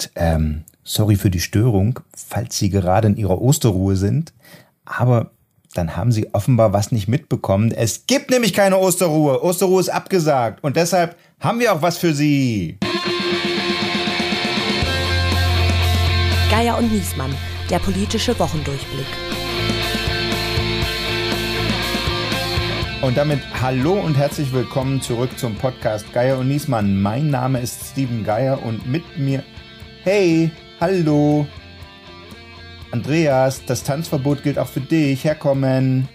Jetzt, ähm, sorry für die Störung, falls Sie gerade in Ihrer Osterruhe sind, aber dann haben Sie offenbar was nicht mitbekommen. Es gibt nämlich keine Osterruhe. Osterruhe ist abgesagt und deshalb haben wir auch was für Sie. Geier und Niesmann, der politische Wochendurchblick. Und damit hallo und herzlich willkommen zurück zum Podcast Geier und Niesmann. Mein Name ist Steven Geier und mit mir. Hey, hallo. Andreas, das Tanzverbot gilt auch für dich. Herkommen.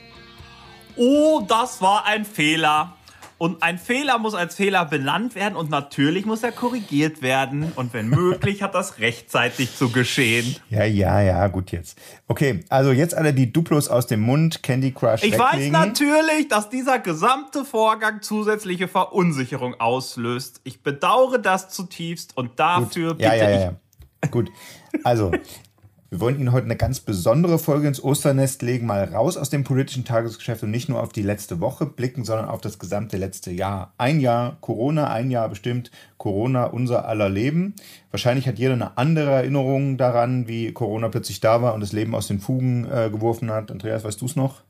Oh, das war ein Fehler. Und ein Fehler muss als Fehler benannt werden und natürlich muss er korrigiert werden. Und wenn möglich, hat das rechtzeitig zu geschehen. Ja, ja, ja, gut jetzt. Okay, also jetzt alle die Duplos aus dem Mund, Candy Crush Ich weglegen. weiß natürlich, dass dieser gesamte Vorgang zusätzliche Verunsicherung auslöst. Ich bedauere das zutiefst und dafür Gut. Ja, bitte ja, ja, ich ja. Gut. Also, wir wollen Ihnen heute eine ganz besondere Folge ins Osternest legen, mal raus aus dem politischen Tagesgeschäft und nicht nur auf die letzte Woche blicken, sondern auf das gesamte letzte Jahr. Ein Jahr Corona, ein Jahr bestimmt Corona unser aller Leben. Wahrscheinlich hat jeder eine andere Erinnerung daran, wie Corona plötzlich da war und das Leben aus den Fugen äh, geworfen hat. Andreas, weißt du es noch?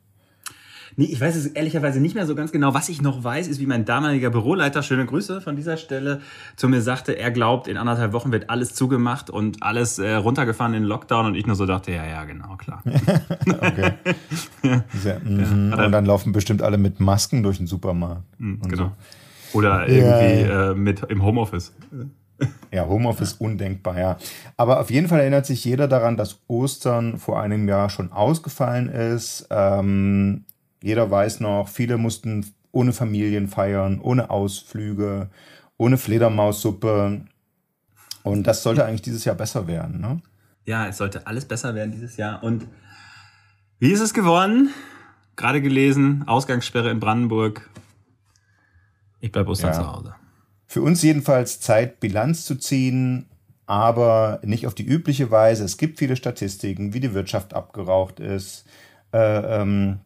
Nee, ich weiß es ehrlicherweise nicht mehr so ganz genau. Was ich noch weiß, ist, wie mein damaliger Büroleiter, schöne Grüße von dieser Stelle, zu mir sagte, er glaubt, in anderthalb Wochen wird alles zugemacht und alles äh, runtergefahren in den Lockdown und ich nur so dachte, ja, ja, genau, klar. Okay. Sehr, mhm. Und dann laufen bestimmt alle mit Masken durch den Supermarkt. Mhm, genau. so. Oder Ja, irgendwie ja. Äh, mit im Homeoffice. Ja, Homeoffice undenkbar, ja. Aber auf jeden Fall erinnert sich jeder daran, dass Ostern vor einem Jahr schon ausgefallen ist. Ähm, jeder weiß noch, viele mussten ohne Familien feiern, ohne Ausflüge, ohne Fledermaussuppe. Und das sollte eigentlich dieses Jahr besser werden, ne? Ja, es sollte alles besser werden dieses Jahr. Und wie ist es geworden? Gerade gelesen, Ausgangssperre in Brandenburg. Ich bleibe Ostern Ja. zu Hause. Für uns jedenfalls Zeit, Bilanz zu ziehen, aber nicht auf die übliche Weise. Es gibt viele Statistiken, wie die Wirtschaft abgeraucht ist, äh, ähm,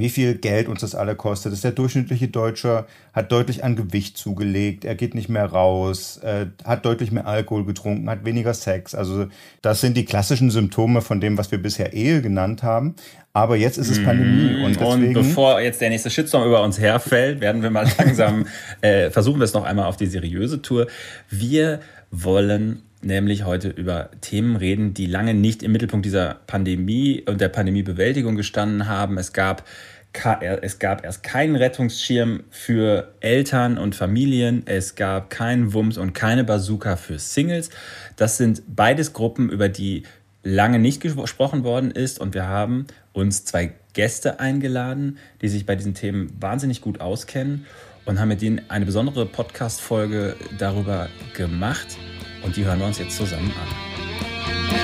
wie viel Geld uns das alle kostet. Das der durchschnittliche Deutsche hat deutlich an Gewicht zugelegt, er geht nicht mehr raus, äh, hat deutlich mehr Alkohol getrunken, hat weniger Sex. Also das sind die klassischen Symptome von dem, was wir bisher Ehe genannt haben. Aber jetzt ist es Pandemie und Und deswegen... bevor jetzt der nächste Shitstorm über uns herfällt, werden wir mal langsam, äh, versuchen wir es noch einmal auf die seriöse Tour. Wir wollen nämlich heute über Themen reden, die lange nicht im Mittelpunkt dieser Pandemie und der Pandemiebewältigung gestanden haben. Es gab, es gab erst keinen Rettungsschirm für Eltern und Familien. Es gab keinen Wumms und keine Bazooka für Singles. Das sind beides Gruppen, über die lange nicht gesprochen worden ist. Und wir haben uns zwei Gäste eingeladen, die sich bei diesen Themen wahnsinnig gut auskennen und haben mit ihnen eine besondere Podcast-Folge darüber gemacht. Und die hören wir uns jetzt zusammen an.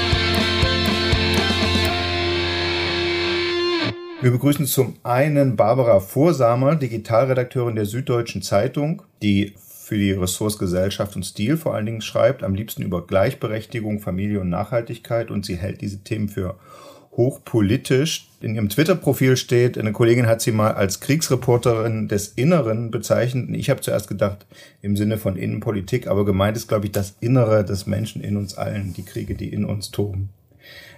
Wir begrüßen zum einen Barbara Vorsamer, Digitalredakteurin der Süddeutschen Zeitung, die für die Ressorts Gesellschaft und Stil vor allen Dingen schreibt, am liebsten über Gleichberechtigung, Familie und Nachhaltigkeit und sie hält diese Themen für hochpolitisch. In ihrem Twitter-Profil steht, eine Kollegin hat sie mal als Kriegsreporterin des Inneren bezeichnet. Ich habe zuerst gedacht, im Sinne von Innenpolitik, aber gemeint ist, glaube ich, das Innere des Menschen in uns allen, die Kriege, die in uns toben.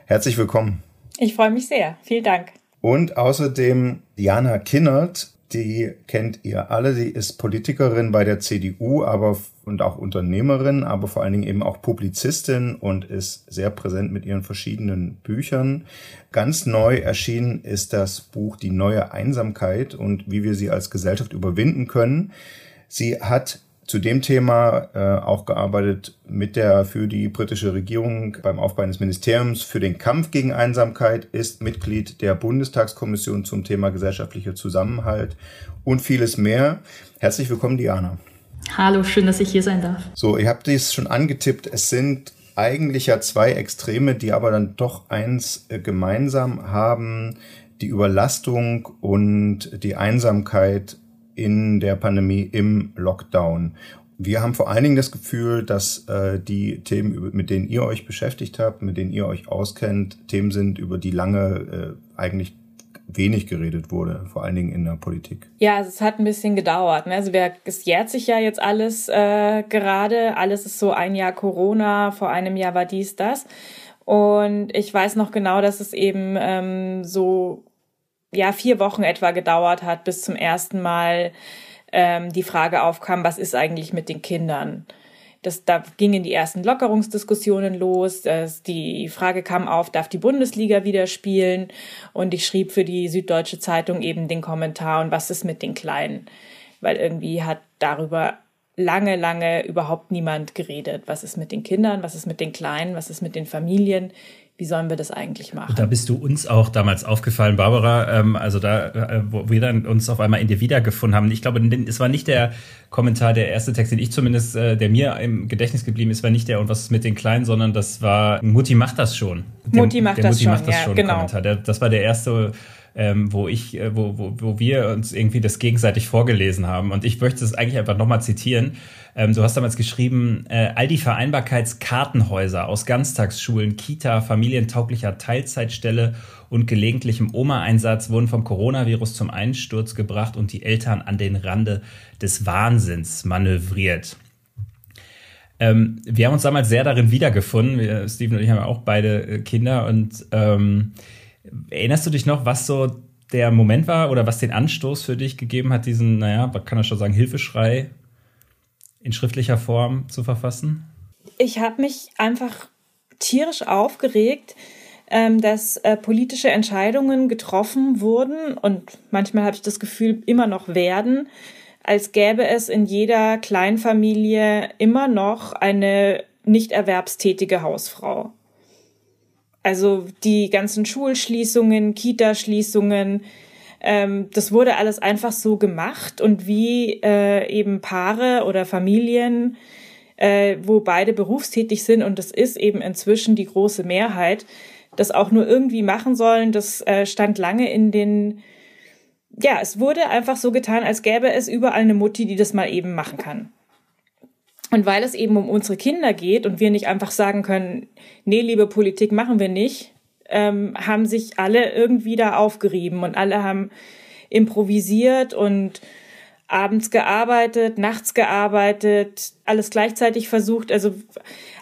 Herzlich willkommen. Ich freue mich sehr. Vielen Dank. Und außerdem Diana Kinnert, die kennt ihr alle, die ist Politikerin bei der CDU, aber und auch Unternehmerin, aber vor allen Dingen eben auch Publizistin und ist sehr präsent mit ihren verschiedenen Büchern. Ganz neu erschienen ist das Buch Die neue Einsamkeit und wie wir sie als Gesellschaft überwinden können. Sie hat zu dem Thema äh, auch gearbeitet mit der für die britische Regierung beim Aufbau eines Ministeriums für den Kampf gegen Einsamkeit, ist Mitglied der Bundestagskommission zum Thema gesellschaftlicher Zusammenhalt und vieles mehr. Herzlich willkommen, Diana. Hallo, schön, dass ich hier sein darf. So, ihr habt dies schon angetippt. Es sind eigentlich ja zwei Extreme, die aber dann doch eins äh, gemeinsam haben. Die Überlastung und die Einsamkeit in der Pandemie im Lockdown. Wir haben vor allen Dingen das Gefühl, dass äh, die Themen, mit denen ihr euch beschäftigt habt, mit denen ihr euch auskennt, Themen sind, über die lange äh, eigentlich wenig geredet wurde, vor allen Dingen in der Politik. Ja, also es hat ein bisschen gedauert. Ne? Also wer, es jährt sich ja jetzt alles äh, gerade. Alles ist so ein Jahr Corona, vor einem Jahr war dies, das. Und ich weiß noch genau, dass es eben ähm, so ja vier Wochen etwa gedauert hat, bis zum ersten Mal ähm, die Frage aufkam, was ist eigentlich mit den Kindern? Das, da gingen die ersten Lockerungsdiskussionen los. Das, die Frage kam auf, darf die Bundesliga wieder spielen? Und ich schrieb für die Süddeutsche Zeitung eben den Kommentar, und was ist mit den Kleinen? Weil irgendwie hat darüber lange, lange überhaupt niemand geredet. Was ist mit den Kindern? Was ist mit den Kleinen? Was ist mit den Familien? Wie sollen wir das eigentlich machen? Da bist du uns auch damals aufgefallen, Barbara. Ähm, also da, äh, wo wir dann uns auf einmal in dir wiedergefunden haben. Ich glaube, es war nicht der Kommentar, der erste Text, den ich zumindest, äh, der mir im Gedächtnis geblieben ist, war nicht der und was ist mit den Kleinen, sondern das war Mutti macht das schon. Der, Mutti macht der das Mutti schon, macht das ja, schon genau. Kommentar. Der, das war der erste ähm, wo ich, äh, wo, wo, wo wir uns irgendwie das gegenseitig vorgelesen haben. Und ich möchte es eigentlich einfach nochmal zitieren. Ähm, du hast damals geschrieben, äh, all die Vereinbarkeitskartenhäuser aus Ganztagsschulen, Kita, familientauglicher Teilzeitstelle und gelegentlichem Oma-Einsatz wurden vom Coronavirus zum Einsturz gebracht und die Eltern an den Rande des Wahnsinns manövriert. Ähm, wir haben uns damals sehr darin wiedergefunden. Wir, Steven und ich haben auch beide äh, Kinder und ähm, Erinnerst du dich noch, was so der Moment war oder was den Anstoß für dich gegeben hat, diesen, naja, man kann ja schon sagen, Hilfeschrei in schriftlicher Form zu verfassen? Ich habe mich einfach tierisch aufgeregt, ähm, dass äh, politische Entscheidungen getroffen wurden und manchmal habe ich das Gefühl, immer noch werden, als gäbe es in jeder Kleinfamilie immer noch eine nicht erwerbstätige Hausfrau. Also die ganzen Schulschließungen, Kitaschließungen, ähm, das wurde alles einfach so gemacht und wie äh, eben Paare oder Familien, äh, wo beide berufstätig sind und das ist eben inzwischen die große Mehrheit, das auch nur irgendwie machen sollen, das äh, stand lange in den, ja, es wurde einfach so getan, als gäbe es überall eine Mutti, die das mal eben machen kann. Und weil es eben um unsere Kinder geht und wir nicht einfach sagen können, nee, liebe Politik machen wir nicht, ähm, haben sich alle irgendwie da aufgerieben und alle haben improvisiert und abends gearbeitet, nachts gearbeitet, alles gleichzeitig versucht. Also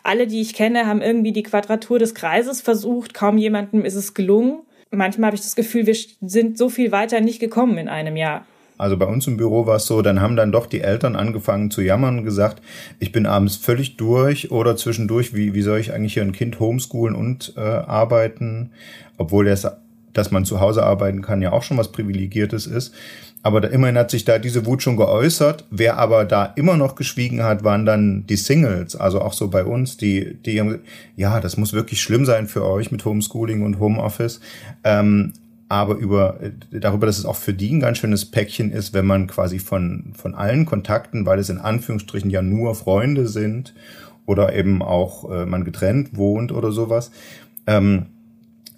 alle, die ich kenne, haben irgendwie die Quadratur des Kreises versucht. Kaum jemandem ist es gelungen. Manchmal habe ich das Gefühl, wir sind so viel weiter nicht gekommen in einem Jahr. Also bei uns im Büro war es so, dann haben dann doch die Eltern angefangen zu jammern und gesagt, ich bin abends völlig durch oder zwischendurch, wie, wie soll ich eigentlich hier ein Kind homeschoolen und äh, arbeiten, obwohl das, dass man zu Hause arbeiten kann, ja auch schon was Privilegiertes ist. Aber da, immerhin hat sich da diese Wut schon geäußert. Wer aber da immer noch geschwiegen hat, waren dann die Singles, also auch so bei uns, die, die haben, ja, das muss wirklich schlimm sein für euch mit Homeschooling und Homeoffice. Ähm, aber über, darüber, dass es auch für die ein ganz schönes Päckchen ist, wenn man quasi von, von allen Kontakten, weil es in Anführungsstrichen ja nur Freunde sind oder eben auch äh, man getrennt wohnt oder sowas, ähm,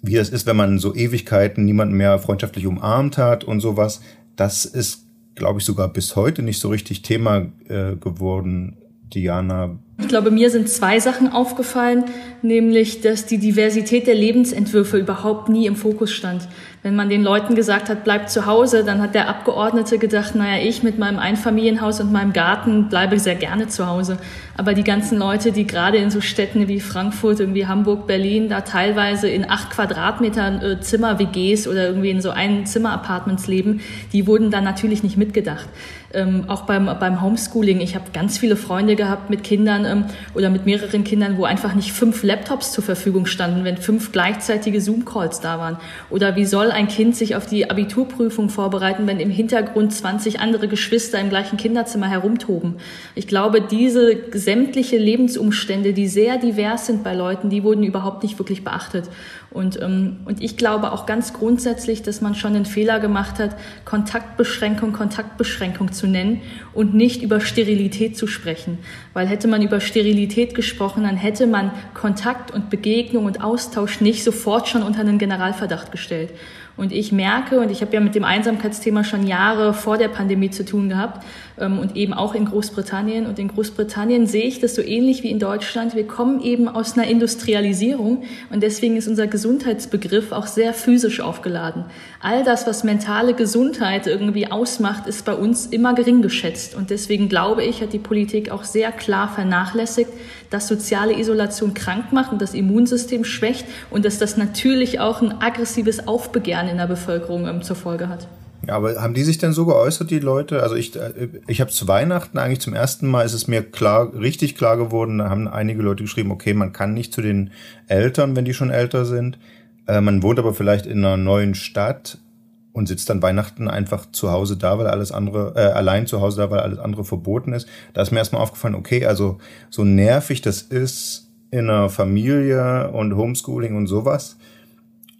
wie das ist, wenn man so Ewigkeiten niemanden mehr freundschaftlich umarmt hat und sowas, das ist, glaube ich, sogar bis heute nicht so richtig Thema äh, geworden. Diana, ich glaube, mir sind zwei Sachen aufgefallen, nämlich, dass die Diversität der Lebensentwürfe überhaupt nie im Fokus stand. Wenn man den Leuten gesagt hat, bleibt zu Hause, dann hat der Abgeordnete gedacht, naja, ich mit meinem Einfamilienhaus und meinem Garten bleibe sehr gerne zu Hause. Aber die ganzen Leute, die gerade in so Städten wie Frankfurt, irgendwie Hamburg, Berlin, da teilweise in acht Quadratmetern äh, Zimmer-WGs oder irgendwie in so ein Zimmer-Apartments leben, die wurden dann natürlich nicht mitgedacht. Ähm, auch beim, beim Homeschooling. Ich habe ganz viele Freunde gehabt mit Kindern ähm, oder mit mehreren Kindern, wo einfach nicht fünf Laptops zur Verfügung standen, wenn fünf gleichzeitige Zoom-Calls da waren. Oder wie soll ein Kind sich auf die Abiturprüfung vorbereiten, wenn im Hintergrund 20 andere Geschwister im gleichen Kinderzimmer herumtoben? Ich glaube, diese sämtliche Lebensumstände, die sehr divers sind bei Leuten, die wurden überhaupt nicht wirklich beachtet. Und, ähm, und ich glaube auch ganz grundsätzlich, dass man schon den Fehler gemacht hat, Kontaktbeschränkung Kontaktbeschränkung zu nennen und nicht über Sterilität zu sprechen. Weil hätte man über Sterilität gesprochen, dann hätte man Kontakt und Begegnung und Austausch nicht sofort schon unter einen Generalverdacht gestellt. Und ich merke, und ich habe ja mit dem Einsamkeitsthema schon Jahre vor der Pandemie zu tun gehabt ähm, und eben auch in Großbritannien. Und in Großbritannien sehe ich das so ähnlich wie in Deutschland. Wir kommen eben aus einer Industrialisierung und deswegen ist unser Gesundheitsbegriff auch sehr physisch aufgeladen. All das, was mentale Gesundheit irgendwie ausmacht, ist bei uns immer gering geschätzt. Und deswegen glaube ich, hat die Politik auch sehr klar vernachlässigt, dass soziale Isolation krank macht und das Immunsystem schwächt und dass das natürlich auch ein aggressives Aufbegehren in der Bevölkerung ähm, zur Folge hat. Ja, aber haben die sich denn so geäußert, die Leute? Also ich, äh, ich habe zu Weihnachten eigentlich zum ersten Mal ist es mir klar, richtig klar geworden, da haben einige Leute geschrieben, okay, man kann nicht zu den Eltern, wenn die schon älter sind. Äh, man wohnt aber vielleicht in einer neuen Stadt und sitzt dann Weihnachten einfach zu Hause da, weil alles andere, äh, allein zu Hause da, weil alles andere verboten ist. Da ist mir erstmal aufgefallen, okay, also so nervig das ist in einer Familie und Homeschooling und sowas.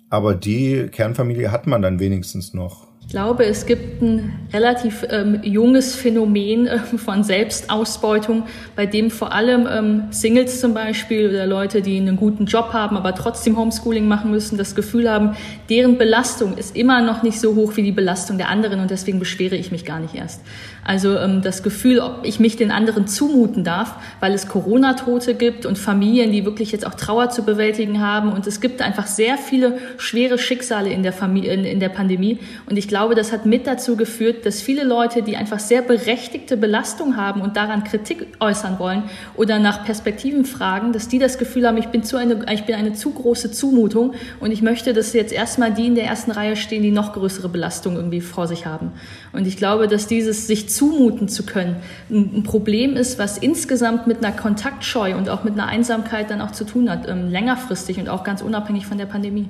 Aber die Kernfamilie hat man dann wenigstens noch. Ich glaube, es gibt ein relativ ähm, junges Phänomen äh, von Selbstausbeutung, bei dem vor allem ähm, Singles zum Beispiel oder Leute, die einen guten Job haben, aber trotzdem Homeschooling machen müssen, das Gefühl haben, deren Belastung ist immer noch nicht so hoch wie die Belastung der anderen und deswegen beschwere ich mich gar nicht erst. Also ähm, das Gefühl, ob ich mich den anderen zumuten darf, weil es Corona-Tote gibt und Familien, die wirklich jetzt auch Trauer zu bewältigen haben und es gibt einfach sehr viele schwere Schicksale in der Familie, in, in der Pandemie und ich glaube, glaube, das hat mit dazu geführt, dass viele Leute, die einfach sehr berechtigte Belastung haben und daran Kritik äußern wollen oder nach Perspektiven fragen, dass die das Gefühl haben, ich bin, zu eine, ich bin eine zu große Zumutung und ich möchte, dass jetzt erstmal die in der ersten Reihe stehen, die noch größere Belastung irgendwie vor sich haben. Und ich glaube, dass dieses sich zumuten zu können ein Problem ist, was insgesamt mit einer Kontaktscheu und auch mit einer Einsamkeit dann auch zu tun hat, ähm, längerfristig und auch ganz unabhängig von der Pandemie.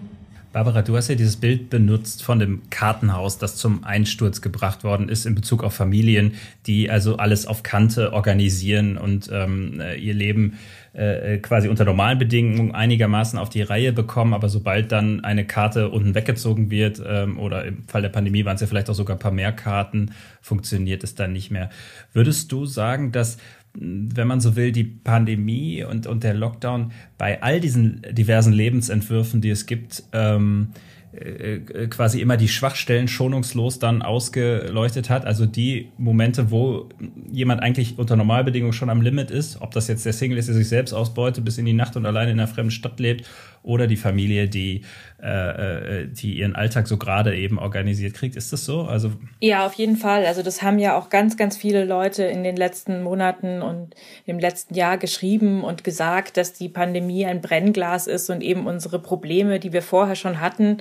Barbara, du hast ja dieses Bild benutzt von dem Kartenhaus, das zum Einsturz gebracht worden ist in Bezug auf Familien, die also alles auf Kante organisieren und ähm, äh, ihr Leben äh, quasi unter normalen Bedingungen einigermaßen auf die Reihe bekommen, aber sobald dann eine Karte unten weggezogen wird ähm, oder im Fall der Pandemie waren es ja vielleicht auch sogar ein paar mehr Karten, funktioniert es dann nicht mehr. Würdest du sagen, dass wenn man so will, die Pandemie und, und der Lockdown bei all diesen diversen Lebensentwürfen, die es gibt, ähm, äh, äh, quasi immer die Schwachstellen schonungslos dann ausgeleuchtet hat. Also die Momente, wo jemand eigentlich unter Normalbedingungen schon am Limit ist, ob das jetzt der Single ist, der sich selbst ausbeutet, bis in die Nacht und alleine in einer fremden Stadt lebt, oder die Familie, die, äh, äh, die ihren Alltag so gerade eben organisiert kriegt. Ist das so? Also ja, auf jeden Fall. Also das haben ja auch ganz, ganz viele Leute in den letzten Monaten und im letzten Jahr geschrieben und gesagt, dass die Pandemie ein Brennglas ist und eben unsere Probleme, die wir vorher schon hatten,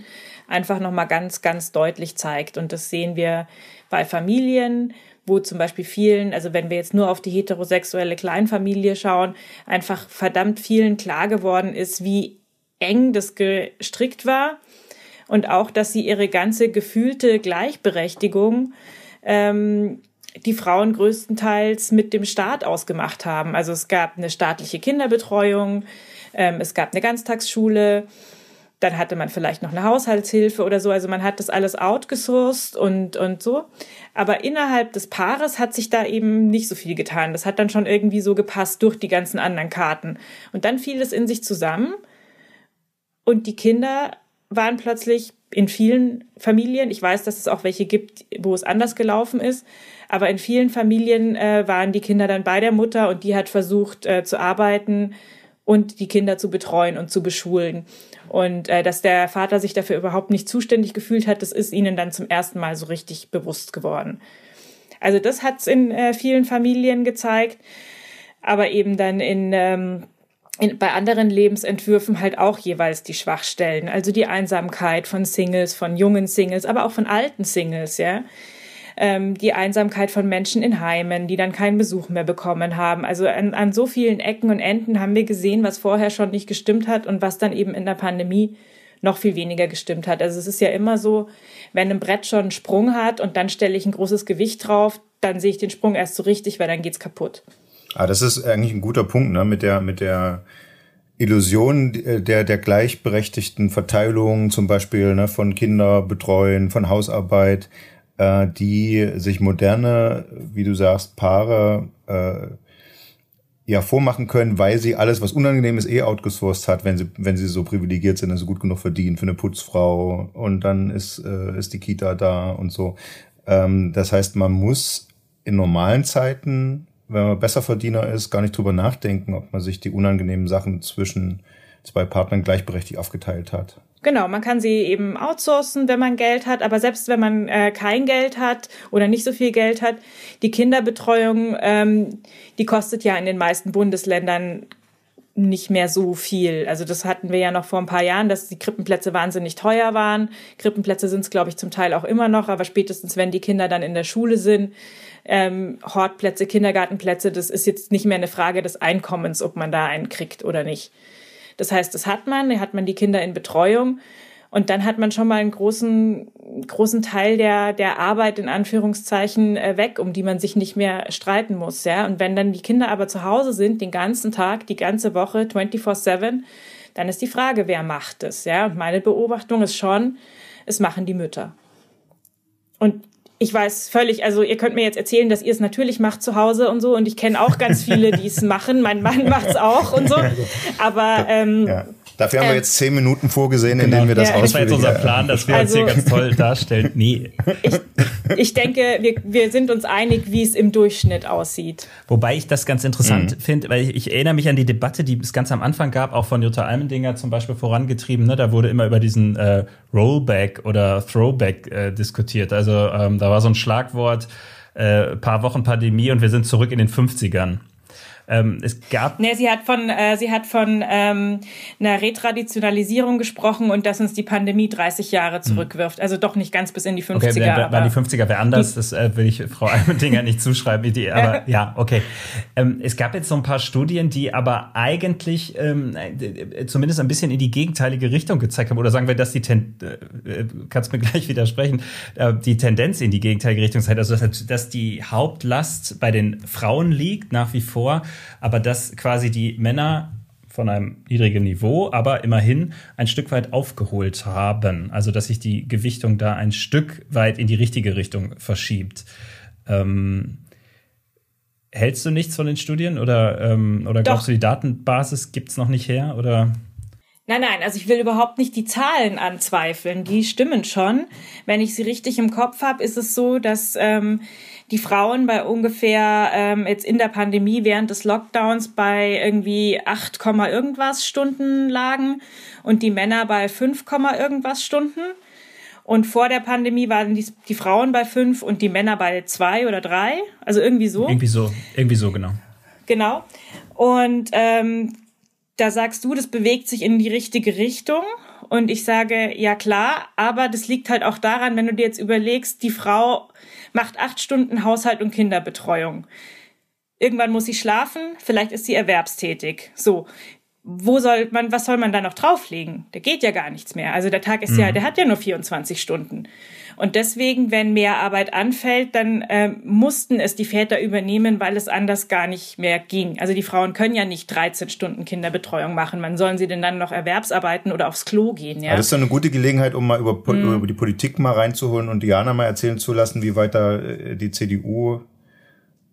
einfach nochmal ganz, ganz deutlich zeigt. Und das sehen wir bei Familien, wo zum Beispiel vielen, also wenn wir jetzt nur auf die heterosexuelle Kleinfamilie schauen, einfach verdammt vielen klar geworden ist, wie eng das gestrickt war und auch, dass sie ihre ganze gefühlte Gleichberechtigung ähm, die Frauen größtenteils mit dem Staat ausgemacht haben. Also es gab eine staatliche Kinderbetreuung, ähm, es gab eine Ganztagsschule, dann hatte man vielleicht noch eine Haushaltshilfe oder so. Also man hat das alles outgesourced und, und so. Aber innerhalb des Paares hat sich da eben nicht so viel getan. Das hat dann schon irgendwie so gepasst durch die ganzen anderen Karten. Und dann fiel es in sich zusammen. Und die Kinder waren plötzlich in vielen Familien, ich weiß, dass es auch welche gibt, wo es anders gelaufen ist, aber in vielen Familien äh, waren die Kinder dann bei der Mutter und die hat versucht äh, zu arbeiten und die Kinder zu betreuen und zu beschulen. Und äh, dass der Vater sich dafür überhaupt nicht zuständig gefühlt hat, das ist ihnen dann zum ersten Mal so richtig bewusst geworden. Also das hat es in äh, vielen Familien gezeigt, aber eben dann in, ähm, in, bei anderen Lebensentwürfen halt auch jeweils die Schwachstellen, also die Einsamkeit von Singles, von jungen Singles, aber auch von alten Singles, ja ähm, die Einsamkeit von Menschen in Heimen, die dann keinen Besuch mehr bekommen haben. Also an, an so vielen Ecken und Enden haben wir gesehen, was vorher schon nicht gestimmt hat und was dann eben in der Pandemie noch viel weniger gestimmt hat. Also es ist ja immer so, wenn ein Brett schon einen Sprung hat und dann stelle ich ein großes Gewicht drauf, dann sehe ich den Sprung erst so richtig, weil dann geht's kaputt. Ah, das ist eigentlich ein guter Punkt, ne? Mit der, mit der Illusion der, der gleichberechtigten Verteilung, zum Beispiel ne, von Kinderbetreuen, von Hausarbeit, äh, die sich moderne, wie du sagst, Paare äh, ja vormachen können, weil sie alles, was unangenehm ist, eh outgesourced hat, wenn sie, wenn sie so privilegiert sind, also gut genug verdienen für eine Putzfrau und dann ist, äh, ist die Kita da und so. Ähm, das heißt, man muss in normalen Zeiten, wenn man Besserverdiener ist, gar nicht drüber nachdenken, ob man sich die unangenehmen Sachen zwischen zwei Partnern gleichberechtigt aufgeteilt hat. Genau, man kann sie eben outsourcen, wenn man Geld hat, aber selbst wenn man äh, kein Geld hat oder nicht so viel Geld hat, die Kinderbetreuung, ähm, die kostet ja in den meisten Bundesländern nicht mehr so viel. Also das hatten wir ja noch vor ein paar Jahren, dass die Krippenplätze wahnsinnig teuer waren. Krippenplätze sind es, glaube ich, zum Teil auch immer noch, aber spätestens, wenn die Kinder dann in der Schule sind, ähm, Hortplätze, Kindergartenplätze, das ist jetzt nicht mehr eine Frage des Einkommens, ob man da einen kriegt oder nicht. Das heißt, das hat man, da hat man die Kinder in Betreuung und dann hat man schon mal einen großen, großen Teil der, der Arbeit in Anführungszeichen äh, weg, um die man sich nicht mehr streiten muss. Ja? Und wenn dann die Kinder aber zu Hause sind, den ganzen Tag, die ganze Woche, 24-7, dann ist die Frage, wer macht es? Ja? Und meine Beobachtung ist schon, es machen die Mütter. Und ich weiß völlig, also ihr könnt mir jetzt erzählen, dass ihr es natürlich macht zu Hause und so und ich kenne auch ganz viele, die es machen. Mein Mann macht es auch und so. Aber ähm, ja. Dafür haben wir ähm, jetzt zehn Minuten vorgesehen, in denen wir das ja, Das war jetzt unser Plan, dass wir also, uns hier ganz toll darstellen. Nee. Ich, ich denke, wir, wir sind uns einig, wie es im Durchschnitt aussieht. Wobei ich das ganz interessant mhm. finde, weil ich, ich, erinnere mich an die Debatte, die es ganz am Anfang gab, auch von Jutta Almendinger zum Beispiel vorangetrieben. Ne? Da wurde immer über diesen äh, Rollback oder Throwback äh, diskutiert. Also ähm, da war so ein Schlagwort, äh, paar Wochen Pandemie und wir sind zurück in den 50ern. Ähm, es gab. Nee, sie hat von, äh, sie hat von ähm, einer Retraditionalisierung gesprochen und dass uns die Pandemie 30 Jahre hm. zurückwirft. Also doch nicht ganz bis in die 50er. Okay, wär, waren die 50er wäre anders, das äh, will ich Frau Almendinger nicht zuschreiben, die, aber ja, okay. Ähm, es gab jetzt so ein paar Studien, die aber eigentlich ähm, äh, zumindest ein bisschen in die gegenteilige Richtung gezeigt haben. Oder sagen wir, dass die Ten äh, äh kannst mir gleich widersprechen, äh, die Tendenz in die gegenteilige Richtung zeigt. Also dass, dass die Hauptlast bei den Frauen liegt nach wie vor aber dass quasi die Männer von einem niedrigen Niveau, aber immerhin ein Stück weit aufgeholt haben. Also dass sich die Gewichtung da ein Stück weit in die richtige Richtung verschiebt. Ähm, hältst du nichts von den Studien oder, ähm, oder glaubst du, die Datenbasis gibt es noch nicht her? Oder? Nein, nein, also ich will überhaupt nicht die Zahlen anzweifeln. Die stimmen schon. Wenn ich sie richtig im Kopf habe, ist es so, dass ähm, die Frauen bei ungefähr ähm, jetzt in der Pandemie während des Lockdowns bei irgendwie 8, irgendwas Stunden lagen und die Männer bei 5, irgendwas Stunden. Und vor der Pandemie waren die, die Frauen bei 5 und die Männer bei 2 oder 3. Also irgendwie so. Irgendwie so, irgendwie so, genau. Genau. Und ähm, da sagst du, das bewegt sich in die richtige Richtung. Und ich sage, ja klar, aber das liegt halt auch daran, wenn du dir jetzt überlegst, die Frau macht acht Stunden Haushalt und Kinderbetreuung. Irgendwann muss sie schlafen, vielleicht ist sie erwerbstätig. So. Wo soll man, was soll man da noch drauflegen? Da geht ja gar nichts mehr. Also der Tag ist mhm. ja, der hat ja nur 24 Stunden. Und deswegen, wenn mehr Arbeit anfällt, dann äh, mussten es die Väter übernehmen, weil es anders gar nicht mehr ging. Also die Frauen können ja nicht 13 Stunden Kinderbetreuung machen. Wann sollen sie denn dann noch Erwerbsarbeiten oder aufs Klo gehen? Ja? Aber das ist doch eine gute Gelegenheit, um mal über, mhm. über die Politik mal reinzuholen und Diana mal erzählen zu lassen, wie weit da äh, die CDU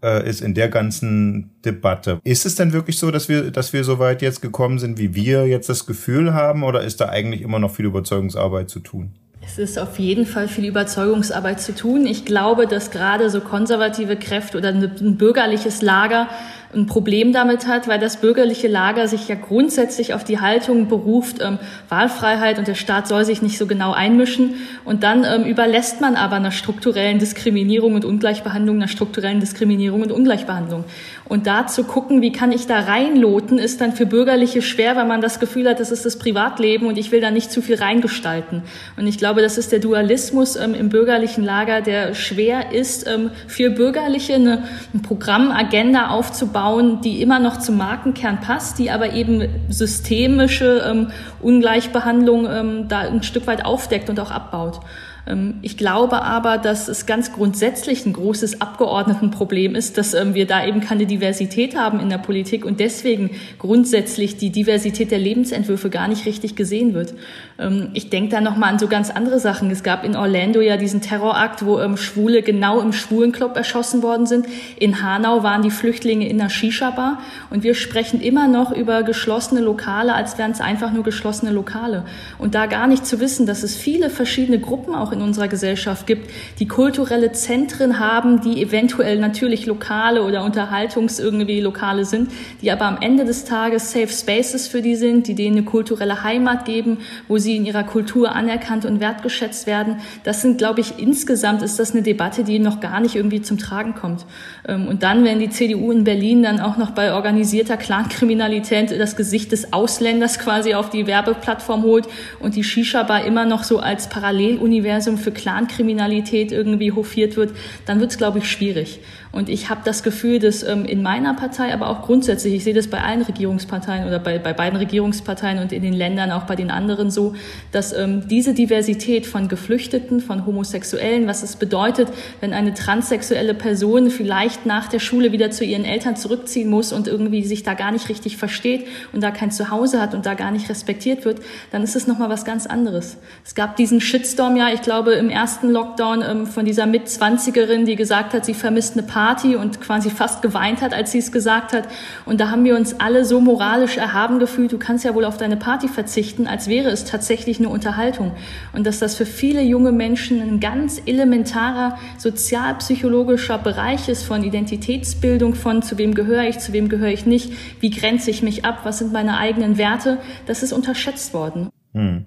äh, ist in der ganzen Debatte. Ist es denn wirklich so, dass wir, dass wir so weit jetzt gekommen sind, wie wir jetzt das Gefühl haben, oder ist da eigentlich immer noch viel Überzeugungsarbeit zu tun? Es ist auf jeden Fall viel Überzeugungsarbeit zu tun. Ich glaube, dass gerade so konservative Kräfte oder ein bürgerliches Lager ein Problem damit hat, weil das bürgerliche Lager sich ja grundsätzlich auf die Haltung beruft, ähm, Wahlfreiheit und der Staat soll sich nicht so genau einmischen. Und dann ähm, überlässt man aber einer strukturellen Diskriminierung und Ungleichbehandlung, einer strukturellen Diskriminierung und Ungleichbehandlung. Und da zu gucken, wie kann ich da reinloten, ist dann für Bürgerliche schwer, weil man das Gefühl hat, das ist das Privatleben und ich will da nicht zu viel reingestalten. Und ich glaube, das ist der Dualismus ähm, im bürgerlichen Lager, der schwer ist, ähm, für Bürgerliche eine, eine Programmagenda aufzubauen, die immer noch zum Markenkern passt, die aber eben systemische ähm, Ungleichbehandlung ähm, da ein Stück weit aufdeckt und auch abbaut. Ähm, ich glaube aber, dass es ganz grundsätzlich ein großes Abgeordnetenproblem ist, dass ähm, wir da eben keine Diversität haben in der Politik und deswegen grundsätzlich die Diversität der Lebensentwürfe gar nicht richtig gesehen wird. Ähm, ich denke da nochmal an so ganz andere Sachen. Es gab in Orlando ja diesen Terrorakt, wo Schwule genau im Schwulenclub erschossen worden sind. In Hanau waren die Flüchtlinge in einer Shisha-Bar und wir sprechen immer noch über geschlossene Lokale, als wären es einfach nur geschlossene Lokale. Und da gar nicht zu wissen, dass es viele verschiedene Gruppen auch in unserer Gesellschaft gibt, die kulturelle Zentren haben, die eventuell natürlich lokale oder Unterhaltungs irgendwie Lokale sind, die aber am Ende des Tages Safe Spaces für die sind, die denen eine kulturelle Heimat geben, wo sie in ihrer Kultur anerkannt und wertgeschätzt werden. Das sind, glaube ich, insgesamt ist das eine Debatte, die noch gar nicht irgendwie zum Tragen kommt. Ähm, und dann, wenn die CDU in Berlin dann auch noch bei organisierter Clankriminalität das Gesicht des Ausländers quasi auf die Werbeplattform holt und die Shisha-Bar immer noch so als Paralleluniversum für Clankriminalität irgendwie hofiert wird, dann wird es, glaube ich, schwierig. Und ich habe das Gefühl, dass ähm, in meiner Partei, aber auch grundsätzlich, ich sehe das bei allen Regierungsparteien oder bei, bei beiden Regierungsparteien und in den Ländern, auch bei den anderen so, dass ähm, diese Diversität von Geflüchteten, von Homosexuellen, was es bedeutet, wenn eine transsexuelle Person vielleicht nach der Schule wieder zu ihren Eltern zurückziehen muss und irgendwie sich da gar nicht richtig versteht und da kein Zuhause hat und da gar nicht respektiert wird, dann ist es nochmal was ganz anderes. Es gab diesen Shitstorm ja, ich glaube, im ersten Lockdown ähm, von dieser Mitzwanzigerin, die gesagt hat, sie vermisst eine Party Party und quasi fast geweint hat, als sie es gesagt hat. Und da haben wir uns alle so moralisch erhaben gefühlt, du kannst ja wohl auf deine Party verzichten, als wäre es tatsächlich eine Unterhaltung. Und dass das für viele junge Menschen ein ganz elementarer sozialpsychologischer Bereich ist von Identitätsbildung, von zu wem gehöre ich, zu wem gehöre ich nicht, wie grenze ich mich ab, was sind meine eigenen Werte, das ist unterschätzt worden. Hm.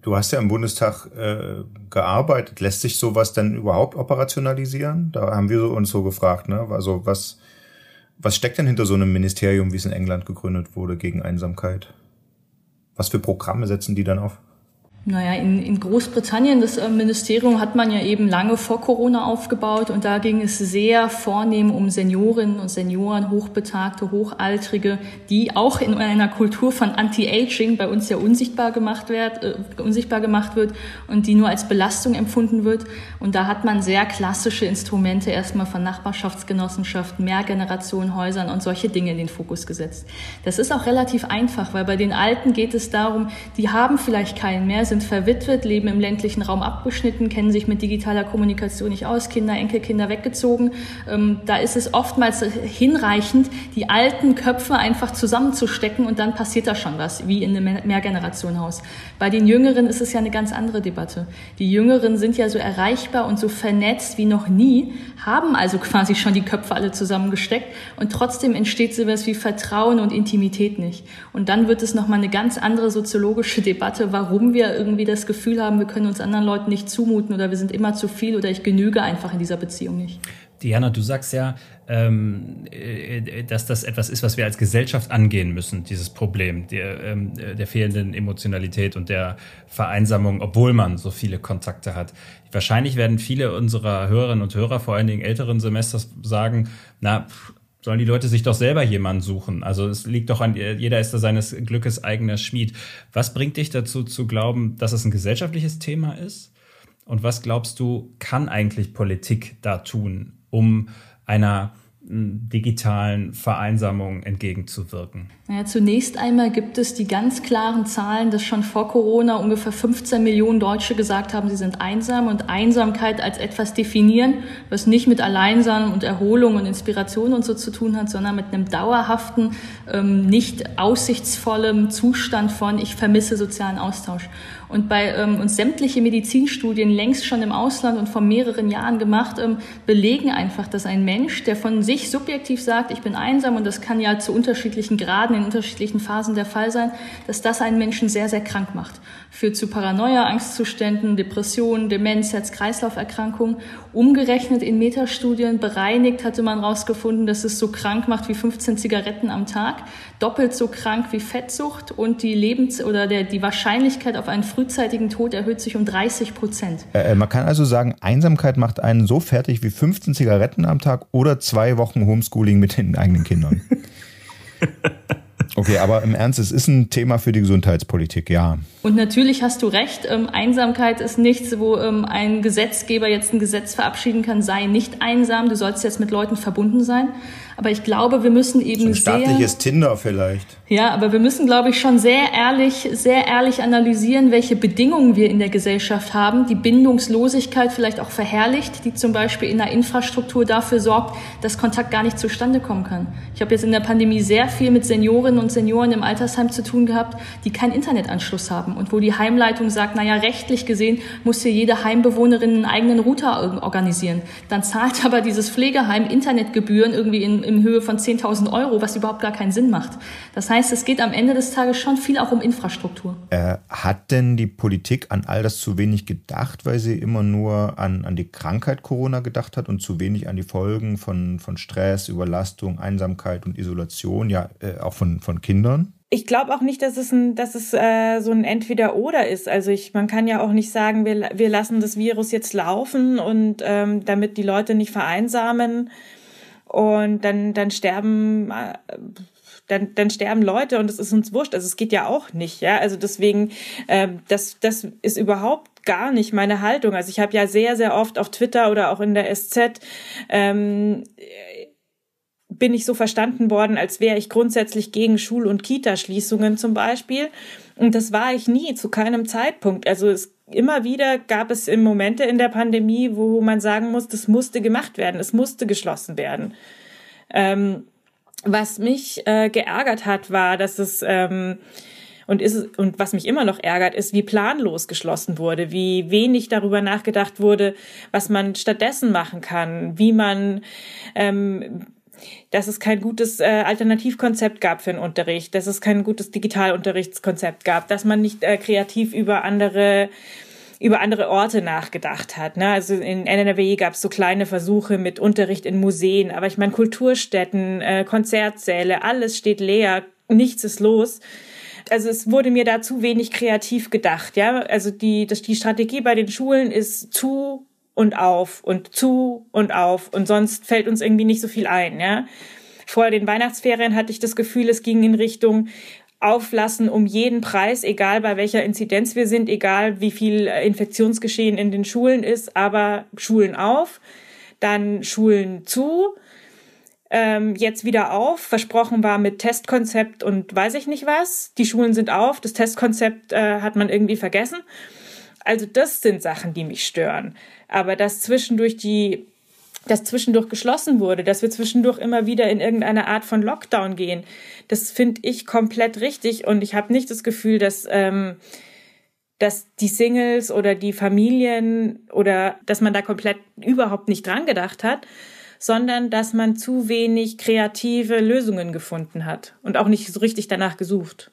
Du hast ja im Bundestag äh, gearbeitet. Lässt sich sowas denn überhaupt operationalisieren? Da haben wir uns so gefragt, ne? Also was, was steckt denn hinter so einem Ministerium, wie es in England gegründet wurde, gegen Einsamkeit? Was für Programme setzen die dann auf? Naja, in, in Großbritannien, das äh, Ministerium hat man ja eben lange vor Corona aufgebaut und da ging es sehr vornehm um Seniorinnen und Senioren, Hochbetagte, Hochaltrige, die auch in einer Kultur von Anti-Aging bei uns ja unsichtbar gemacht wird, äh, unsichtbar gemacht wird und die nur als Belastung empfunden wird. Und da hat man sehr klassische Instrumente erstmal von Nachbarschaftsgenossenschaften, Mehrgenerationenhäusern und solche Dinge in den Fokus gesetzt. Das ist auch relativ einfach, weil bei den Alten geht es darum, die haben vielleicht keinen mehr, sind verwitwet, leben im ländlichen Raum abgeschnitten, kennen sich mit digitaler Kommunikation nicht aus, Kinder, Enkelkinder weggezogen. Ähm, da ist es oftmals hinreichend, die alten Köpfe einfach zusammenzustecken und dann passiert da schon was, wie in einem Mehrgenerationenhaus. Bei den Jüngeren ist es ja eine ganz andere Debatte. Die Jüngeren sind ja so erreichbar und so vernetzt wie noch nie, haben also quasi schon die Köpfe alle zusammengesteckt und trotzdem entsteht sowas wie Vertrauen und Intimität nicht. Und dann wird es nochmal eine ganz andere soziologische Debatte, warum wir irgendwie das Gefühl haben, wir können uns anderen Leuten nicht zumuten oder wir sind immer zu viel oder ich genüge einfach in dieser Beziehung nicht. Diana, du sagst ja, ähm, äh, dass das etwas ist, was wir als Gesellschaft angehen müssen, dieses Problem der, ähm, der fehlenden Emotionalität und der Vereinsamung, obwohl man so viele Kontakte hat. Wahrscheinlich werden viele unserer Hörerinnen und Hörer, vor allen Dingen älteren Semesters, sagen, na, sollen die Leute sich doch selber jemanden suchen. Also es liegt doch an, jeder ist da seines Glückes eigener Schmied. Was bringt dich dazu zu glauben, dass es ein gesellschaftliches Thema ist? Und was glaubst du, kann eigentlich Politik da tun, um einer digitalen Vereinsamung entgegenzuwirken? Naja, zunächst einmal gibt es die ganz klaren Zahlen, dass schon vor Corona ungefähr 15 Millionen Deutsche gesagt haben, sie sind einsam und Einsamkeit als etwas definieren, was nicht mit Alleinsein und Erholung und Inspiration und so zu tun hat, sondern mit einem dauerhaften, ähm, nicht aussichtsvollem Zustand von ich vermisse sozialen Austausch. Und bei ähm, uns sämtliche Medizinstudien längst schon im Ausland und vor mehreren Jahren gemacht, ähm, belegen einfach, dass ein Mensch, der von sich subjektiv sagt, ich bin einsam und das kann ja zu unterschiedlichen Graden in unterschiedlichen Phasen der Fall sein, dass das einen Menschen sehr, sehr krank macht. Führt zu Paranoia, Angstzuständen, Depressionen, Demenz, Herz-Kreislauf-Erkrankungen. Umgerechnet in Metastudien bereinigt hatte man herausgefunden, dass es so krank macht wie 15 Zigaretten am Tag, doppelt so krank wie Fettsucht und die Lebens- oder der, die Wahrscheinlichkeit auf einen frühzeitigen Tod erhöht sich um 30 Prozent. Äh, äh, man kann also sagen, Einsamkeit macht einen so fertig wie 15 Zigaretten am Tag oder zwei Wochen Homeschooling mit den eigenen Kindern. Okay, aber im Ernst, es ist ein Thema für die Gesundheitspolitik, ja. Und natürlich hast du recht, ähm, Einsamkeit ist nichts, wo ähm, ein Gesetzgeber jetzt ein Gesetz verabschieden kann, sei nicht einsam, du sollst jetzt mit Leuten verbunden sein. Aber ich glaube, wir müssen eben so ein staatliches sehr, Tinder vielleicht. Ja, aber wir müssen, glaube ich, schon sehr ehrlich, sehr ehrlich analysieren, welche Bedingungen wir in der Gesellschaft haben. Die Bindungslosigkeit vielleicht auch verherrlicht, die zum Beispiel in der Infrastruktur dafür sorgt, dass Kontakt gar nicht zustande kommen kann. Ich habe jetzt in der Pandemie sehr viel mit Seniorinnen und Senioren im Altersheim zu tun gehabt, die keinen Internetanschluss haben und wo die Heimleitung sagt, naja, rechtlich gesehen muss hier jede Heimbewohnerin einen eigenen Router organisieren. Dann zahlt aber dieses Pflegeheim Internetgebühren irgendwie in in Höhe von 10.000 Euro, was überhaupt gar keinen Sinn macht. Das heißt, es geht am Ende des Tages schon viel auch um Infrastruktur. Äh, hat denn die Politik an all das zu wenig gedacht, weil sie immer nur an, an die Krankheit Corona gedacht hat und zu wenig an die Folgen von, von Stress, Überlastung, Einsamkeit und Isolation, ja äh, auch von, von Kindern? ich glaube auch nicht, dass es ein, dass es äh, so ein Entweder-Oder ist. Also ich, man kann ja auch nicht sagen, wir, wir lassen das Virus jetzt laufen und ähm, damit die Leute nicht vereinsamen, und dann, dann sterben, äh, dann, dann sterben Leute und es ist uns wurscht. Also es geht ja auch nicht, ja. Also deswegen, äh, das, das ist überhaupt gar nicht meine Haltung. Also ich habe ja sehr, sehr oft auf Twitter oder auch in der SZ ähm, bin ich so verstanden worden, als wäre ich grundsätzlich gegen Schul- und Kita-Schließungen zum Beispiel. Und das war ich nie, zu keinem Zeitpunkt. Also es immer wieder gab es Momente in der Pandemie, wo man sagen muss, das musste gemacht werden, es musste geschlossen werden. Ähm, was mich äh, geärgert hat, war, dass es ähm, und ist und was mich immer noch ärgert, ist, wie planlos geschlossen wurde, wie wenig darüber nachgedacht wurde, was man stattdessen machen kann, wie man ähm, dass es kein gutes äh, Alternativkonzept gab für den Unterricht, dass es kein gutes Digitalunterrichtskonzept gab, dass man nicht äh, kreativ über andere über andere Orte nachgedacht hat. Ne? Also in NRW gab es so kleine Versuche mit Unterricht in Museen, aber ich meine Kulturstätten, äh, Konzertsäle, alles steht leer, nichts ist los. Also es wurde mir da zu wenig kreativ gedacht, ja. Also die, das, die Strategie bei den Schulen ist zu und auf und zu und auf und sonst fällt uns irgendwie nicht so viel ein, ja. Vor den Weihnachtsferien hatte ich das Gefühl, es ging in Richtung auflassen um jeden Preis, egal bei welcher Inzidenz wir sind, egal wie viel äh, Infektionsgeschehen in den Schulen ist, aber Schulen auf, dann Schulen zu, ähm, jetzt wieder auf, versprochen war mit Testkonzept und weiß ich nicht was. Die Schulen sind auf, das Testkonzept äh, hat man irgendwie vergessen. Also das sind Sachen, die mich stören. Aber dass zwischendurch die dass zwischendurch geschlossen wurde, dass wir zwischendurch immer wieder in irgendeine Art von Lockdown gehen, das finde ich komplett richtig und ich habe nicht das Gefühl, dass ähm, dass die Singles oder die Familien oder dass man da komplett überhaupt nicht dran gedacht hat, sondern dass man zu wenig kreative Lösungen gefunden hat und auch nicht so richtig danach gesucht.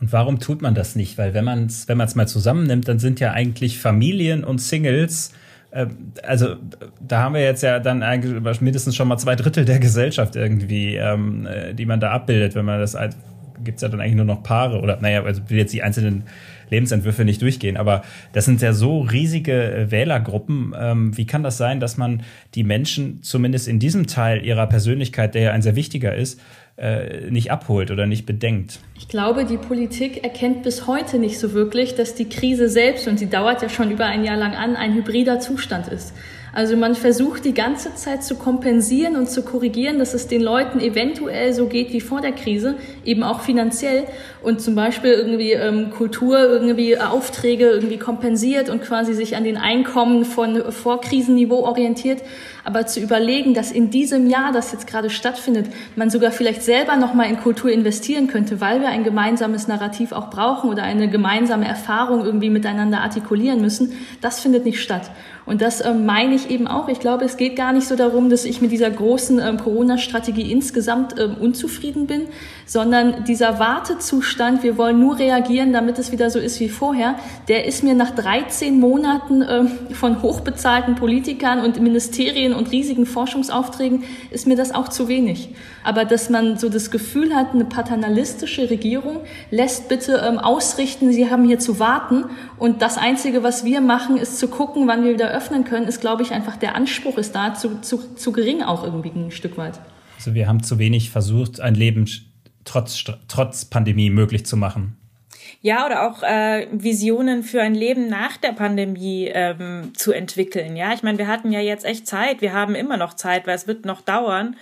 Und warum tut man das nicht? Weil wenn man es wenn man es mal zusammennimmt, dann sind ja eigentlich Familien und Singles ähm, also da haben wir jetzt ja dann eigentlich mindestens schon mal zwei Drittel der Gesellschaft irgendwie, ähm, äh, die man da abbildet, wenn man das gibt es ja dann eigentlich nur noch Paare oder naja, also jetzt die einzelnen Lebensentwürfe nicht durchgehen, aber das sind ja so riesige äh, Wählergruppen. Ähm, wie kann das sein, dass man die Menschen zumindest in diesem Teil ihrer Persönlichkeit, der ja ein sehr wichtiger ist, äh, nicht abholt oder nicht bedenkt. Ich glaube, die Politik erkennt bis heute nicht so wirklich, dass die Krise selbst, und sie dauert ja schon über ein Jahr lang an, ein hybrider Zustand ist. Also man versucht die ganze Zeit zu kompensieren und zu korrigieren, dass es den Leuten eventuell so geht wie vor der Krise, eben auch finanziell und zum Beispiel irgendwie ähm, Kultur, irgendwie Aufträge irgendwie kompensiert und quasi sich an den Einkommen von Vorkrisenniveau orientiert. Aber zu überlegen, dass in diesem Jahr, das jetzt gerade stattfindet, man sogar vielleicht selber nochmal in Kultur investieren könnte, weil wir ein gemeinsames Narrativ auch brauchen oder eine gemeinsame Erfahrung irgendwie miteinander artikulieren müssen, das findet nicht statt. Und das ähm, meine ich eben auch. Ich glaube, es geht gar nicht so darum, dass ich mit dieser großen ähm, Corona-Strategie insgesamt ähm, unzufrieden bin, sondern dieser Wartezustand, wir wollen nur reagieren, damit es wieder so ist wie vorher, der ist mir nach 13 Monaten ähm, von hochbezahlten Politikern und Ministerien und riesigen Forschungsaufträgen, ist mir das auch zu wenig. Aber dass man so das Gefühl hat, eine paternalistische Regierung lässt bitte ähm, ausrichten, sie haben hier zu warten und das Einzige, was wir machen, ist zu gucken, wann wir wieder öffnen können, ist, glaube ich, einfach der Anspruch ist da zu, zu, zu gering auch irgendwie ein Stück weit. Also wir haben zu wenig versucht, ein Leben trotz, trotz Pandemie möglich zu machen. Ja, oder auch äh, Visionen für ein Leben nach der Pandemie ähm, zu entwickeln. Ja, ich meine, wir hatten ja jetzt echt Zeit, wir haben immer noch Zeit, weil es wird noch dauern.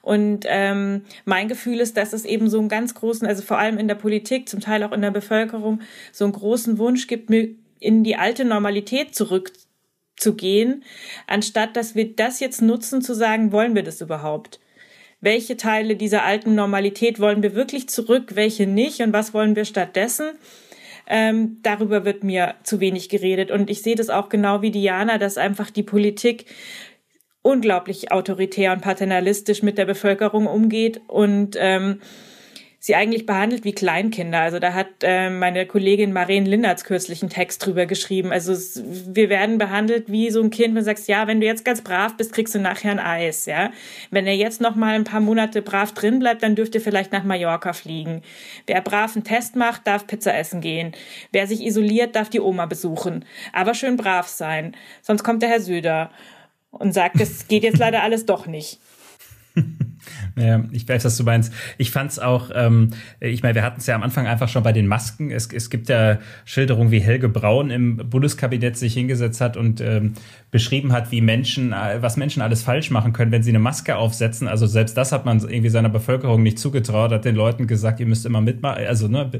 Und ähm, mein Gefühl ist, dass es eben so einen ganz großen, also vor allem in der Politik, zum Teil auch in der Bevölkerung, so einen großen Wunsch gibt, in die alte Normalität zurückzugehen, anstatt dass wir das jetzt nutzen, zu sagen, wollen wir das überhaupt? Welche Teile dieser alten Normalität wollen wir wirklich zurück, welche nicht und was wollen wir stattdessen. Ähm, darüber wird mir zu wenig geredet. Und ich sehe das auch genau wie Diana, dass einfach die Politik unglaublich autoritär und paternalistisch mit der Bevölkerung umgeht und ähm, sie eigentlich behandelt wie Kleinkinder. Also da hat äh, meine Kollegin Maren Lindertz kürzlich einen Text drüber geschrieben. Also es, wir werden behandelt wie so ein Kind, wenn du sagst, ja, wenn du jetzt ganz brav bist, kriegst du nachher ein Eis, ja. Wenn er jetzt noch mal ein paar Monate brav drin bleibt, dann dürft ihr vielleicht nach Mallorca fliegen. Wer brav einen Test macht, darf Pizza essen gehen. Wer sich isoliert, darf die Oma besuchen. Aber schön brav sein. Sonst kommt der Herr Söder und sagt, es geht jetzt leider alles doch nicht. Ja, ich weiß, was du meinst. Ich fand es auch, ähm, ich meine, wir hatten es ja am Anfang einfach schon bei den Masken. Es, es gibt ja Schilderungen, wie Helge Braun im Bundeskabinett sich hingesetzt hat und ähm, beschrieben hat, wie Menschen, äh, was Menschen alles falsch machen können, wenn sie eine Maske aufsetzen. Also selbst das hat man irgendwie seiner Bevölkerung nicht zugetraut, hat den Leuten gesagt, ihr müsst immer mitmachen. Also, ne,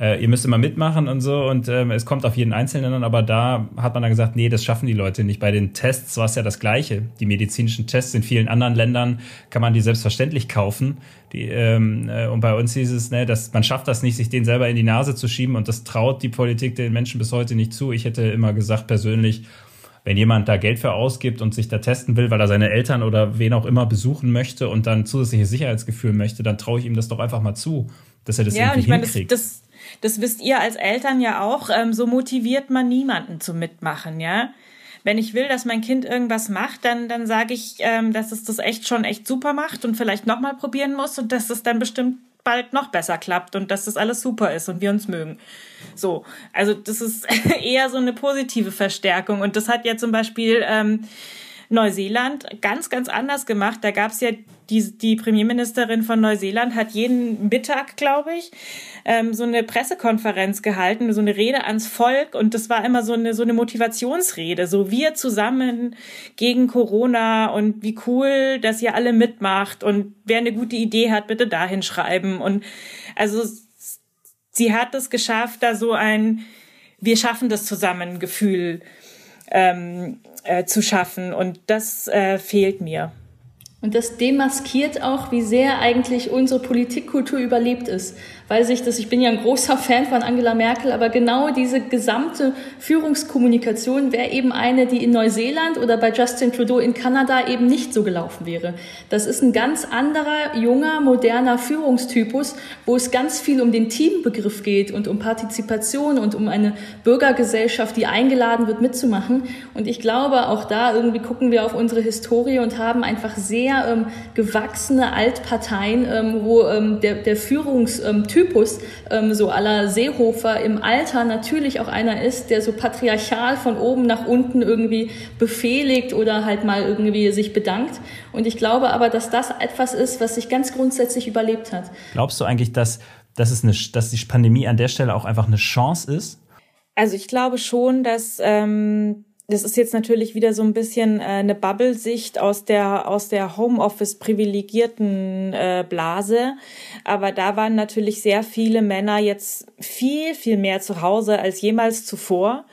äh, ihr müsst immer mitmachen und so und ähm, es kommt auf jeden Einzelnen an, aber da hat man dann gesagt, nee, das schaffen die Leute nicht. Bei den Tests war es ja das Gleiche. Die medizinischen Tests in vielen anderen Ländern kann man die selbstverständlich kaufen. Die, ähm, äh, und bei uns hieß es, ne, dass man schafft das nicht, sich den selber in die Nase zu schieben und das traut die Politik den Menschen bis heute nicht zu. Ich hätte immer gesagt persönlich, wenn jemand da Geld für ausgibt und sich da testen will, weil er seine Eltern oder wen auch immer besuchen möchte und dann zusätzliches Sicherheitsgefühl möchte, dann traue ich ihm das doch einfach mal zu, dass er das ja, irgendwie und ich meine, hinkriegt. Das, das das wisst ihr als Eltern ja auch, ähm, so motiviert man niemanden zu mitmachen, ja. Wenn ich will, dass mein Kind irgendwas macht, dann, dann sage ich, ähm, dass es das echt schon echt super macht und vielleicht nochmal probieren muss und dass es dann bestimmt bald noch besser klappt und dass das alles super ist und wir uns mögen. So, also das ist eher so eine positive Verstärkung und das hat ja zum Beispiel ähm, Neuseeland ganz, ganz anders gemacht. Da gab es ja die, die Premierministerin von Neuseeland hat jeden Mittag, glaube ich, ähm, so eine Pressekonferenz gehalten, so eine Rede ans Volk. Und das war immer so eine so eine Motivationsrede, so wir zusammen gegen Corona und wie cool, dass ihr alle mitmacht. Und wer eine gute Idee hat, bitte dahin schreiben. Und also sie hat es geschafft, da so ein wir schaffen das zusammen Gefühl ähm, äh, zu schaffen. Und das äh, fehlt mir. Und das demaskiert auch, wie sehr eigentlich unsere Politikkultur überlebt ist weil sich das, ich bin ja ein großer Fan von Angela Merkel, aber genau diese gesamte Führungskommunikation wäre eben eine, die in Neuseeland oder bei Justin Trudeau in Kanada eben nicht so gelaufen wäre. Das ist ein ganz anderer, junger, moderner Führungstypus, wo es ganz viel um den Teambegriff geht und um Partizipation und um eine Bürgergesellschaft, die eingeladen wird, mitzumachen. Und ich glaube, auch da irgendwie gucken wir auf unsere Historie und haben einfach sehr ähm, gewachsene Altparteien, ähm, wo ähm, der, der Führungstyp Typus ähm, so aller Seehofer im Alter natürlich auch einer ist, der so patriarchal von oben nach unten irgendwie befehligt oder halt mal irgendwie sich bedankt. Und ich glaube aber, dass das etwas ist, was sich ganz grundsätzlich überlebt hat. Glaubst du eigentlich, dass, dass, es eine, dass die Pandemie an der Stelle auch einfach eine Chance ist? Also ich glaube schon, dass ähm, das ist jetzt natürlich wieder so ein bisschen äh, eine Bubble-Sicht aus der, aus der Homeoffice-privilegierten äh, Blase. Aber da waren natürlich sehr viele Männer jetzt viel, viel mehr zu Hause als jemals zuvor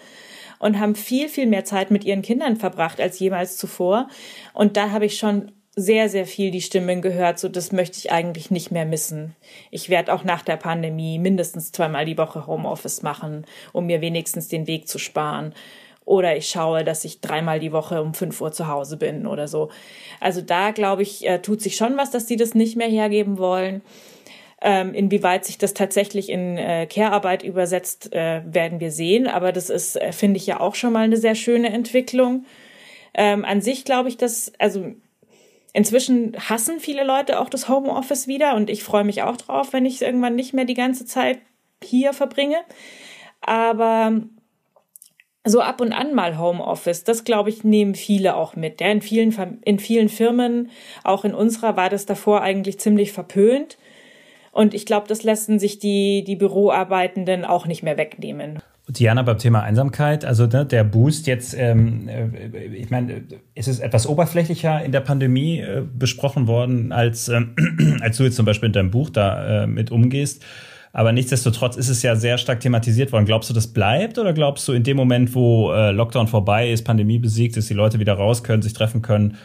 und haben viel, viel mehr Zeit mit ihren Kindern verbracht als jemals zuvor. Und da habe ich schon sehr, sehr viel die Stimmen gehört, so das möchte ich eigentlich nicht mehr missen. Ich werde auch nach der Pandemie mindestens zweimal die Woche Homeoffice machen, um mir wenigstens den Weg zu sparen oder ich schaue, dass ich dreimal die Woche um fünf Uhr zu Hause bin oder so. Also da glaube ich, äh, tut sich schon was, dass die das nicht mehr hergeben wollen. Ähm, inwieweit sich das tatsächlich in äh, Care-Arbeit übersetzt, äh, werden wir sehen. Aber das ist, äh, finde ich ja auch schon mal eine sehr schöne Entwicklung. Ähm, an sich glaube ich, dass, also inzwischen hassen viele Leute auch das Homeoffice wieder und ich freue mich auch drauf, wenn ich irgendwann nicht mehr die ganze Zeit hier verbringe. Aber so ab und an mal Homeoffice, das glaube ich, nehmen viele auch mit. Ja, in, vielen, in vielen Firmen, auch in unserer, war das davor eigentlich ziemlich verpönt. Und ich glaube, das lassen sich die, die Büroarbeitenden auch nicht mehr wegnehmen. Diana, beim Thema Einsamkeit, also ne, der Boost jetzt, ähm, äh, ich meine, ist es etwas oberflächlicher in der Pandemie äh, besprochen worden, als, äh, als du jetzt zum Beispiel in deinem Buch da äh, mit umgehst. Aber nichtsdestotrotz ist es ja sehr stark thematisiert worden. Glaubst du, das bleibt oder glaubst du, in dem Moment, wo äh, Lockdown vorbei ist, Pandemie besiegt ist, die Leute wieder raus können, sich treffen können,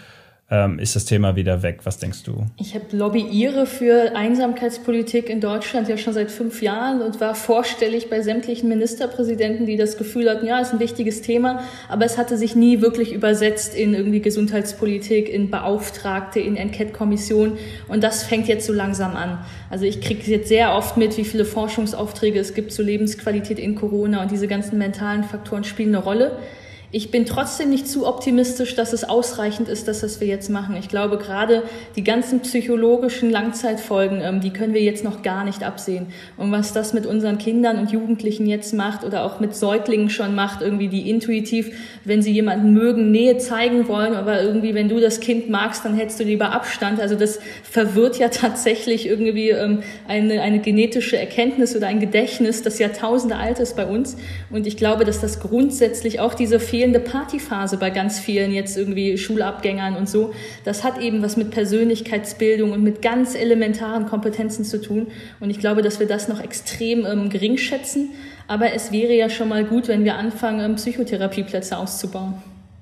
ähm, ist das Thema wieder weg. Was denkst du? Ich habe lobbyiere für Einsamkeitspolitik in Deutschland ja schon seit fünf Jahren und war vorstellig bei sämtlichen Ministerpräsidenten, die das Gefühl hatten, ja, ist ein wichtiges Thema, aber es hatte sich nie wirklich übersetzt in irgendwie Gesundheitspolitik, in Beauftragte, in Enquete-Kommission und das fängt jetzt so langsam an. Also ich kriege jetzt sehr oft mit, wie viele Forschungsaufträge es gibt zur Lebensqualität in Corona und diese ganzen mentalen Faktoren spielen eine Rolle. Ich bin trotzdem nicht zu optimistisch, dass es ausreichend ist, dass das wir jetzt machen. Ich glaube, gerade die ganzen psychologischen Langzeitfolgen, ähm, die können wir jetzt noch gar nicht absehen. Und was das mit unseren Kindern und Jugendlichen jetzt macht oder auch mit Säuglingen schon macht, irgendwie die intuitiv, wenn sie jemanden mögen, Nähe zeigen wollen, aber irgendwie, wenn du das Kind magst, dann hättest du lieber Abstand. Also das verwirrt ja tatsächlich irgendwie ähm, eine, eine genetische Erkenntnis oder ein Gedächtnis, das Jahrtausende alt ist bei uns. Und ich glaube, dass das grundsätzlich auch diese fehlende Partyphase bei ganz vielen jetzt irgendwie Schulabgängern und so. Das hat eben was mit Persönlichkeitsbildung und mit ganz elementaren Kompetenzen zu tun. Und ich glaube, dass wir das noch extrem ähm, gering schätzen. Aber es wäre ja schon mal gut, wenn wir anfangen, ähm, Psychotherapieplätze auszubauen.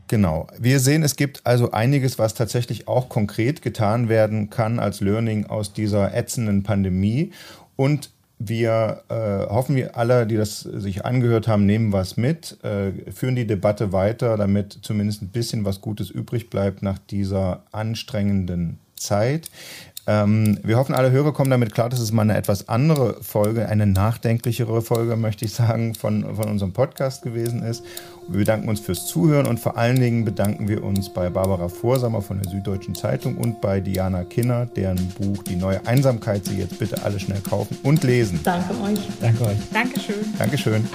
Genau. Wir sehen, es gibt also einiges, was tatsächlich auch konkret getan werden kann als Learning aus dieser ätzenden Pandemie. Und wir äh, hoffen, wir alle, die das sich angehört haben, nehmen was mit, äh, führen die Debatte weiter, damit zumindest ein bisschen was Gutes übrig bleibt nach dieser anstrengenden Zeit. Ähm, wir hoffen, alle Hörer kommen damit klar, dass es mal eine etwas andere Folge, eine nachdenklichere Folge, möchte ich sagen, von, von unserem Podcast gewesen ist. Wir bedanken uns fürs Zuhören und vor allen Dingen bedanken wir uns bei Barbara Vorsamer von der Süddeutschen Zeitung und bei Diana Kinner, deren Buch Die neue Einsamkeit Sie jetzt bitte alle schnell kaufen und lesen. Danke euch. Danke euch. Dankeschön. Dankeschön.